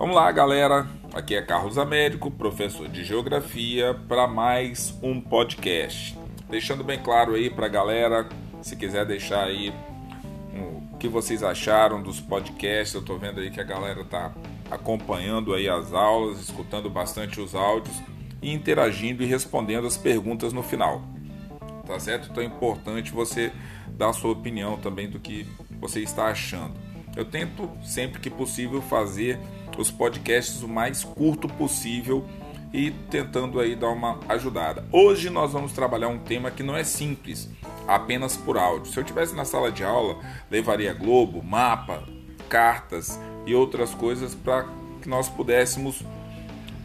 Vamos lá, galera. Aqui é Carlos Américo, professor de Geografia, para mais um podcast. Deixando bem claro aí para a galera, se quiser deixar aí o que vocês acharam dos podcasts. Eu estou vendo aí que a galera tá acompanhando aí as aulas, escutando bastante os áudios e interagindo e respondendo as perguntas no final. Tá certo? Então é importante você dar a sua opinião também do que você está achando. Eu tento sempre que possível fazer os podcasts o mais curto possível e tentando aí dar uma ajudada. Hoje nós vamos trabalhar um tema que não é simples, apenas por áudio. Se eu tivesse na sala de aula, levaria globo, mapa, cartas e outras coisas para que nós pudéssemos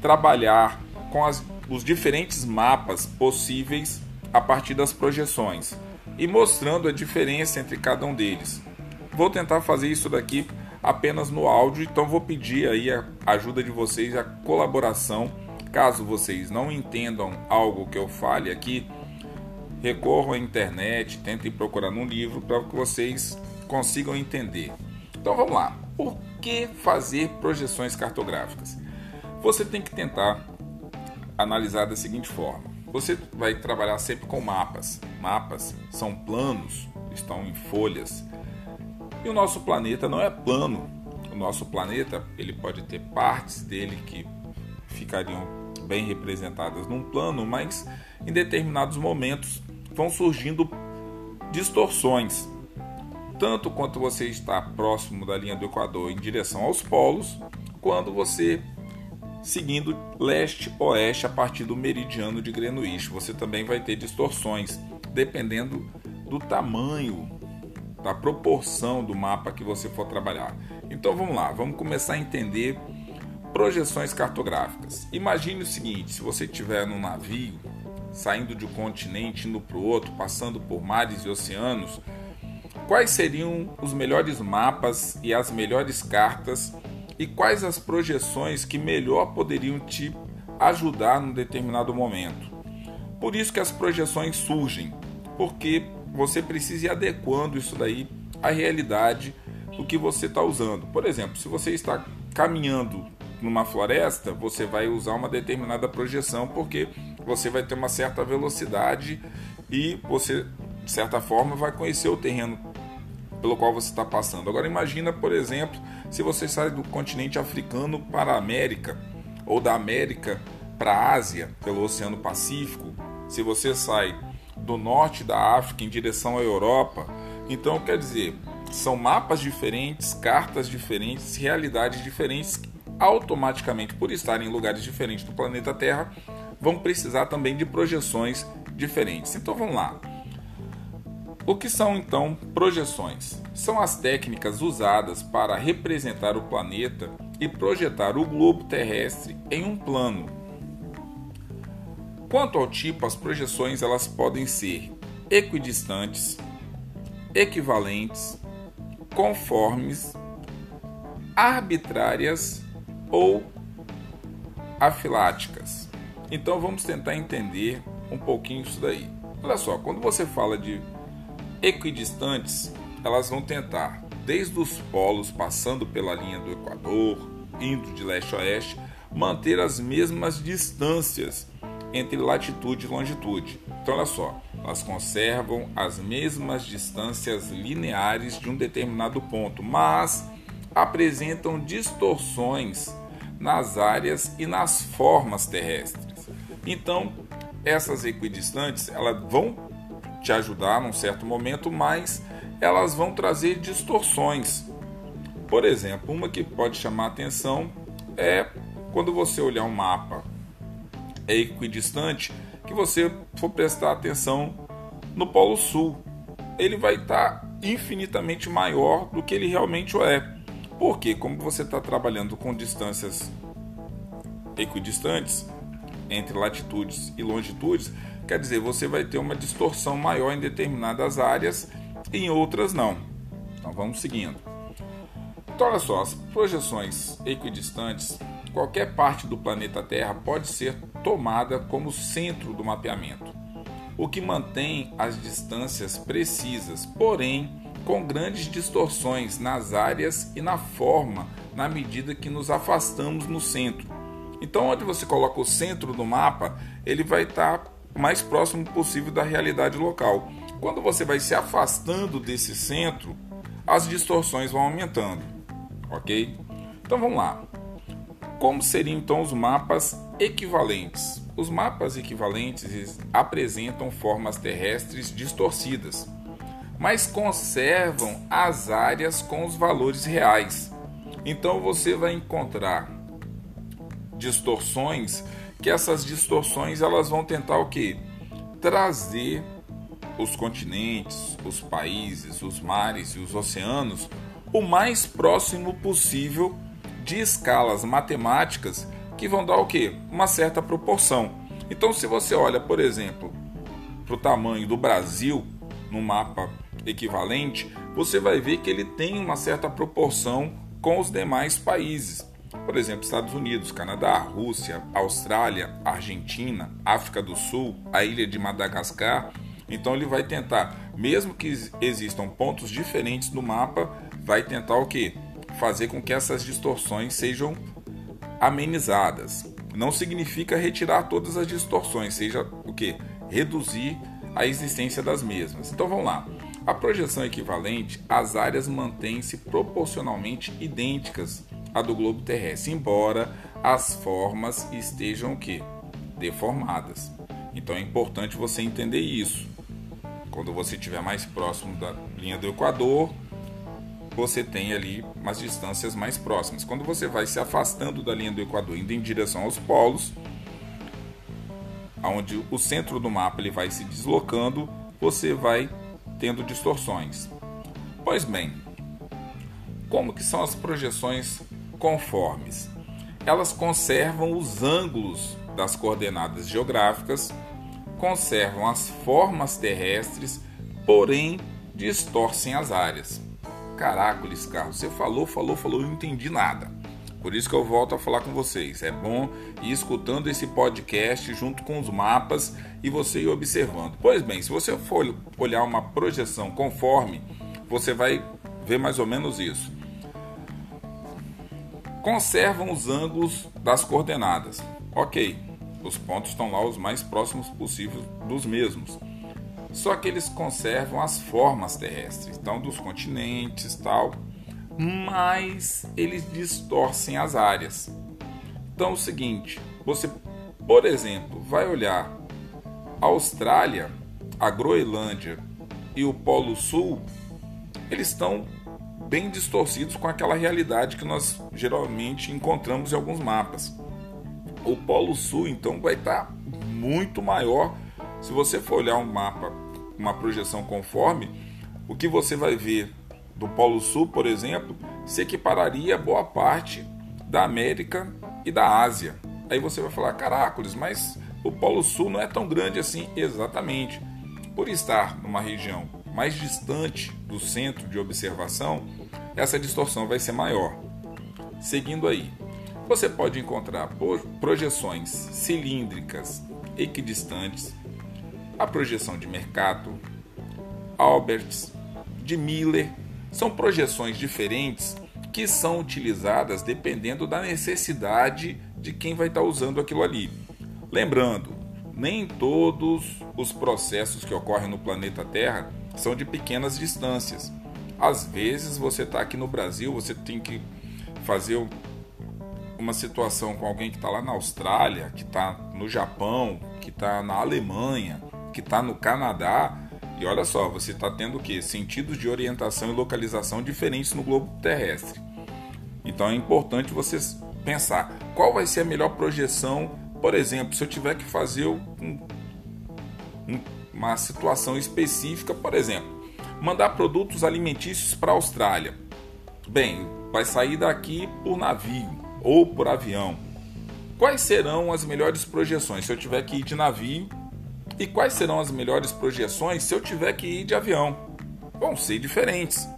trabalhar com as, os diferentes mapas possíveis a partir das projeções e mostrando a diferença entre cada um deles. Vou tentar fazer isso daqui apenas no áudio, então vou pedir aí a ajuda de vocês, a colaboração. Caso vocês não entendam algo que eu fale aqui, recorram à internet, tentem procurar num livro para que vocês consigam entender. Então vamos lá. Por que fazer projeções cartográficas? Você tem que tentar analisar da seguinte forma: você vai trabalhar sempre com mapas. Mapas são planos, estão em folhas e o nosso planeta não é plano. O nosso planeta ele pode ter partes dele que ficariam bem representadas num plano, mas em determinados momentos vão surgindo distorções. Tanto quanto você está próximo da linha do Equador em direção aos polos, quando você seguindo leste-oeste a partir do meridiano de Greenwich. Você também vai ter distorções, dependendo do tamanho da proporção do mapa que você for trabalhar. Então vamos lá, vamos começar a entender projeções cartográficas. Imagine o seguinte: se você estiver num navio saindo de um continente indo para o outro, passando por mares e oceanos, quais seriam os melhores mapas e as melhores cartas e quais as projeções que melhor poderiam te ajudar num determinado momento. Por isso que as projeções surgem, porque você precisa ir adequando isso daí à realidade do que você está usando. Por exemplo, se você está caminhando numa floresta, você vai usar uma determinada projeção porque você vai ter uma certa velocidade e você, de certa forma, vai conhecer o terreno pelo qual você está passando. Agora imagina, por exemplo, se você sai do continente africano para a América ou da América para a Ásia pelo Oceano Pacífico, se você sai do norte da África em direção à Europa. Então, quer dizer, são mapas diferentes, cartas diferentes, realidades diferentes, automaticamente, por estarem em lugares diferentes do planeta Terra, vão precisar também de projeções diferentes. Então, vamos lá. O que são então projeções? São as técnicas usadas para representar o planeta e projetar o globo terrestre em um plano Quanto ao tipo, as projeções elas podem ser equidistantes, equivalentes, conformes, arbitrárias ou afiláticas. Então vamos tentar entender um pouquinho isso daí. Olha só, quando você fala de equidistantes, elas vão tentar, desde os polos, passando pela linha do Equador, indo de leste a oeste, manter as mesmas distâncias entre latitude e longitude. Então, olha só, elas conservam as mesmas distâncias lineares de um determinado ponto, mas apresentam distorções nas áreas e nas formas terrestres. Então, essas equidistantes elas vão te ajudar num certo momento, mas elas vão trazer distorções. Por exemplo, uma que pode chamar atenção é quando você olhar um mapa equidistante, que você for prestar atenção no Polo Sul. Ele vai estar tá infinitamente maior do que ele realmente é. Porque, como você está trabalhando com distâncias equidistantes entre latitudes e longitudes, quer dizer, você vai ter uma distorção maior em determinadas áreas e em outras não. Então vamos seguindo. Então, olha só, as projeções equidistantes qualquer parte do planeta Terra pode ser tomada como centro do mapeamento, o que mantém as distâncias precisas, porém com grandes distorções nas áreas e na forma, na medida que nos afastamos no centro. Então, onde você coloca o centro do mapa, ele vai estar mais próximo possível da realidade local. Quando você vai se afastando desse centro, as distorções vão aumentando, ok? Então vamos lá. Como seriam então os mapas equivalentes? Os mapas equivalentes apresentam formas terrestres distorcidas mas conservam as áreas com os valores reais. Então você vai encontrar distorções que essas distorções elas vão tentar o que trazer os continentes, os países, os mares e os oceanos o mais próximo possível de escalas matemáticas que vão dar o que uma certa proporção. Então se você olha, por exemplo, para o tamanho do Brasil no mapa equivalente, você vai ver que ele tem uma certa proporção com os demais países. Por exemplo, Estados Unidos, Canadá, Rússia, Austrália, Argentina, África do Sul, a ilha de Madagascar. Então ele vai tentar, mesmo que existam pontos diferentes no mapa, vai tentar o que? Fazer com que essas distorções sejam amenizadas. Não significa retirar todas as distorções, seja o que? Reduzir a existência das mesmas. Então vamos lá. A projeção equivalente, as áreas mantêm-se proporcionalmente idênticas à do globo terrestre, embora as formas estejam o quê? deformadas. Então é importante você entender isso. Quando você estiver mais próximo da linha do Equador, você tem ali umas distâncias mais próximas. Quando você vai se afastando da linha do Equador, indo em direção aos polos, onde o centro do mapa ele vai se deslocando, você vai tendo distorções. Pois bem, como que são as projeções conformes? Elas conservam os ângulos das coordenadas geográficas, conservam as formas terrestres, porém distorcem as áreas. Caracoles, carro, você falou, falou, falou, não entendi nada. Por isso que eu volto a falar com vocês. É bom ir escutando esse podcast junto com os mapas e você ir observando. Pois bem, se você for olhar uma projeção conforme, você vai ver mais ou menos isso. Conservam os ângulos das coordenadas. Ok, os pontos estão lá os mais próximos possíveis dos mesmos. Só que eles conservam as formas terrestres, então dos continentes, tal, mas eles distorcem as áreas. Então é o seguinte, você, por exemplo, vai olhar a Austrália, a Groenlândia e o Polo Sul, eles estão bem distorcidos com aquela realidade que nós geralmente encontramos em alguns mapas. O Polo Sul, então, vai estar muito maior. Se você for olhar um mapa, uma projeção conforme, o que você vai ver do Polo Sul, por exemplo, se equipararia a boa parte da América e da Ásia. Aí você vai falar, caracoles, mas o Polo Sul não é tão grande assim. Exatamente. Por estar numa região mais distante do centro de observação, essa distorção vai ser maior. Seguindo aí, você pode encontrar projeções cilíndricas equidistantes, a projeção de Mercator, Alberts, de Miller são projeções diferentes que são utilizadas dependendo da necessidade de quem vai estar usando aquilo ali. Lembrando, nem todos os processos que ocorrem no planeta Terra são de pequenas distâncias. Às vezes você está aqui no Brasil, você tem que fazer uma situação com alguém que está lá na Austrália, que está no Japão, que está na Alemanha, que está no Canadá e olha só, você está tendo o que? Sentidos de orientação e localização diferentes no globo terrestre. Então é importante você pensar qual vai ser a melhor projeção. Por exemplo, se eu tiver que fazer um, um, uma situação específica, por exemplo, mandar produtos alimentícios para a Austrália. Bem, vai sair daqui por navio ou por avião. Quais serão as melhores projeções? Se eu tiver que ir de navio, e quais serão as melhores projeções se eu tiver que ir de avião? Vão ser diferentes.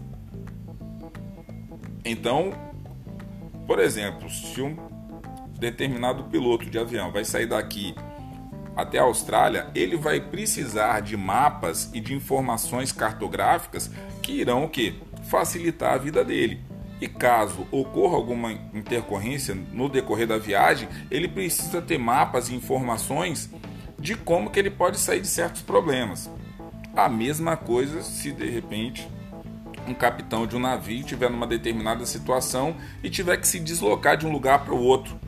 Então, por exemplo, se um determinado piloto de avião vai sair daqui até a Austrália, ele vai precisar de mapas e de informações cartográficas que irão o quê? facilitar a vida dele. E caso ocorra alguma intercorrência no decorrer da viagem, ele precisa ter mapas e informações de como que ele pode sair de certos problemas. A mesma coisa se de repente um capitão de um navio estiver numa determinada situação e tiver que se deslocar de um lugar para o outro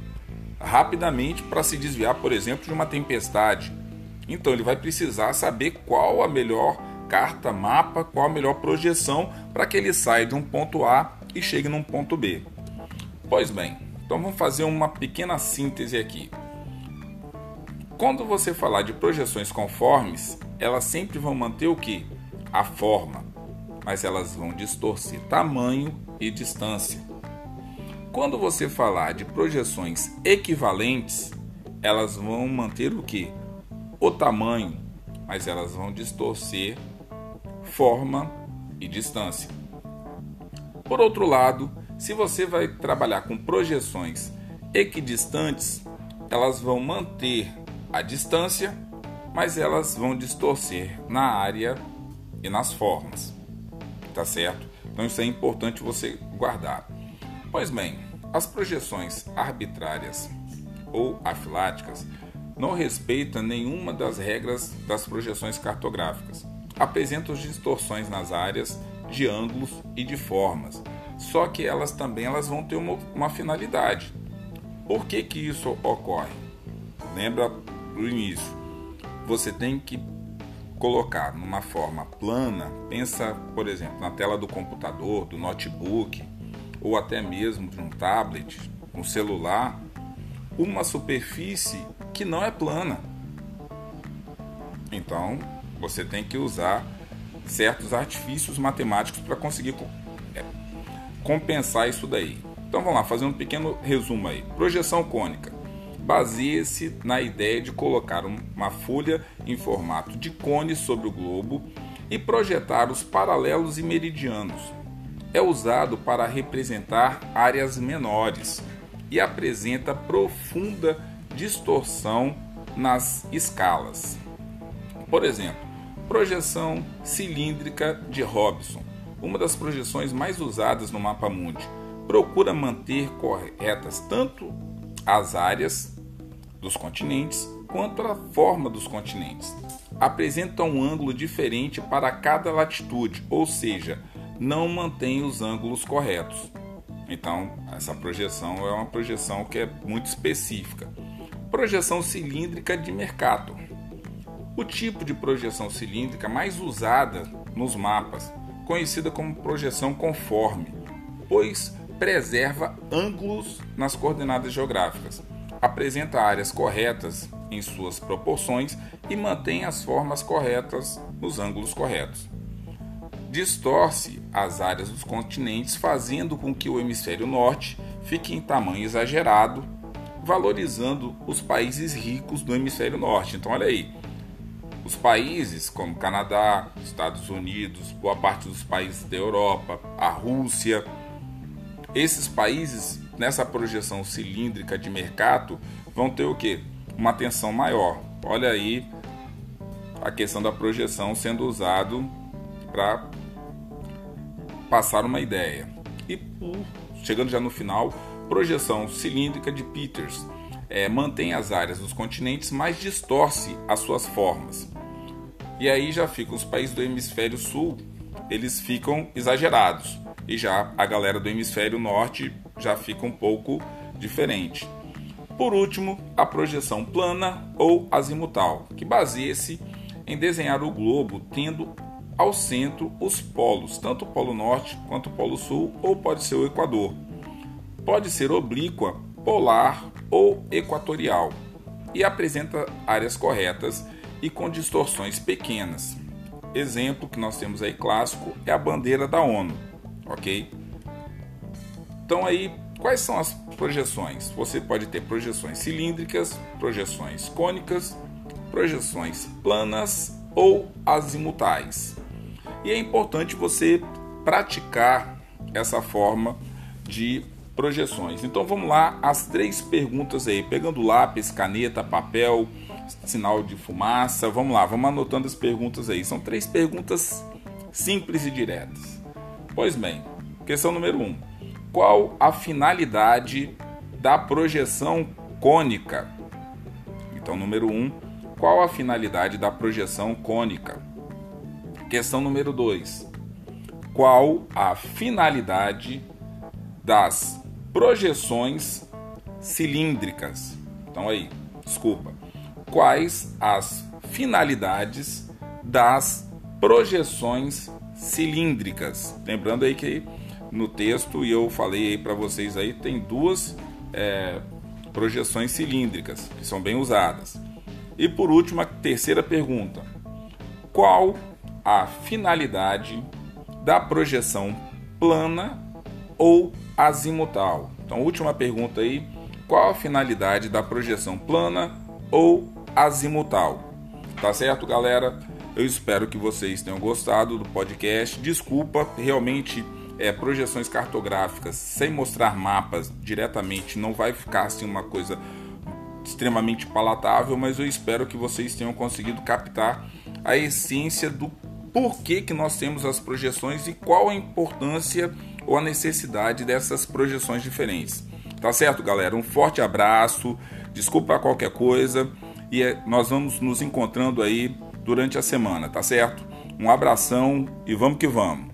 rapidamente para se desviar, por exemplo, de uma tempestade. Então ele vai precisar saber qual a melhor carta, mapa, qual a melhor projeção para que ele saia de um ponto A e chegue num ponto B. Pois bem, então vamos fazer uma pequena síntese aqui. Quando você falar de projeções conformes, elas sempre vão manter o que? A forma, mas elas vão distorcer tamanho e distância. Quando você falar de projeções equivalentes, elas vão manter o que? O tamanho, mas elas vão distorcer forma e distância. Por outro lado, se você vai trabalhar com projeções equidistantes, elas vão manter a distância, mas elas vão distorcer na área e nas formas. Tá certo? Então isso é importante você guardar. Pois bem, as projeções arbitrárias ou afiláticas não respeitam nenhuma das regras das projeções cartográficas. Apresentam distorções nas áreas de ângulos e de formas, só que elas também elas vão ter uma, uma finalidade. Por que, que isso ocorre? Lembra do início. Você tem que colocar numa forma plana, pensa, por exemplo, na tela do computador, do notebook, ou até mesmo de um tablet, um celular, uma superfície que não é plana. Então, você tem que usar certos artifícios matemáticos para conseguir é, compensar isso daí. Então vamos lá, fazer um pequeno resumo aí. Projeção cônica. Baseia-se na ideia de colocar uma folha em formato de cone sobre o globo e projetar os paralelos e meridianos, é usado para representar áreas menores e apresenta profunda distorção nas escalas. Por exemplo, projeção cilíndrica de Robson, uma das projeções mais usadas no mapa mundi, procura manter corretas tanto as áreas dos continentes quanto a forma dos continentes. Apresenta um ângulo diferente para cada latitude, ou seja, não mantém os ângulos corretos. Então, essa projeção é uma projeção que é muito específica. Projeção cilíndrica de Mercator. O tipo de projeção cilíndrica mais usada nos mapas, conhecida como projeção conforme, pois preserva ângulos nas coordenadas geográficas, apresenta áreas corretas em suas proporções e mantém as formas corretas nos ângulos corretos distorce as áreas dos continentes, fazendo com que o hemisfério norte fique em tamanho exagerado, valorizando os países ricos do hemisfério norte. Então, olha aí, os países como Canadá, Estados Unidos, boa parte dos países da Europa, a Rússia, esses países nessa projeção cilíndrica de mercado vão ter o que? Uma atenção maior. Olha aí a questão da projeção sendo usado para passar uma ideia. E chegando já no final, projeção cilíndrica de Peters é, mantém as áreas dos continentes, mas distorce as suas formas. E aí já ficam os países do hemisfério sul, eles ficam exagerados. E já a galera do hemisfério norte já fica um pouco diferente. Por último, a projeção plana ou azimutal, que baseia-se em desenhar o globo tendo ao centro os polos, tanto o Polo Norte quanto o Polo Sul, ou pode ser o Equador. Pode ser oblíqua, polar ou equatorial e apresenta áreas corretas e com distorções pequenas. Exemplo que nós temos aí clássico é a bandeira da ONU, ok? Então aí, quais são as projeções? Você pode ter projeções cilíndricas, projeções cônicas, projeções planas ou azimutais. E é importante você praticar essa forma de projeções. Então vamos lá, as três perguntas aí, pegando lápis, caneta, papel, sinal de fumaça. Vamos lá, vamos anotando as perguntas aí. São três perguntas simples e diretas. Pois bem, questão número um: Qual a finalidade da projeção cônica? Então, número um: Qual a finalidade da projeção cônica? Questão número 2: Qual a finalidade das projeções cilíndricas? Então aí, desculpa. Quais as finalidades das projeções cilíndricas? Lembrando aí que no texto e eu falei aí para vocês aí tem duas é, projeções cilíndricas que são bem usadas. E por último, a terceira pergunta: qual a finalidade da projeção plana ou azimutal? Então, última pergunta aí: qual a finalidade da projeção plana ou azimutal? Tá certo, galera? Eu espero que vocês tenham gostado do podcast. Desculpa, realmente é, projeções cartográficas sem mostrar mapas diretamente não vai ficar assim uma coisa extremamente palatável, mas eu espero que vocês tenham conseguido captar a essência do porquê que nós temos as projeções e qual a importância ou a necessidade dessas projeções diferentes. Tá certo, galera? Um forte abraço, desculpa qualquer coisa e é, nós vamos nos encontrando aí durante a semana, tá certo? Um abração e vamos que vamos.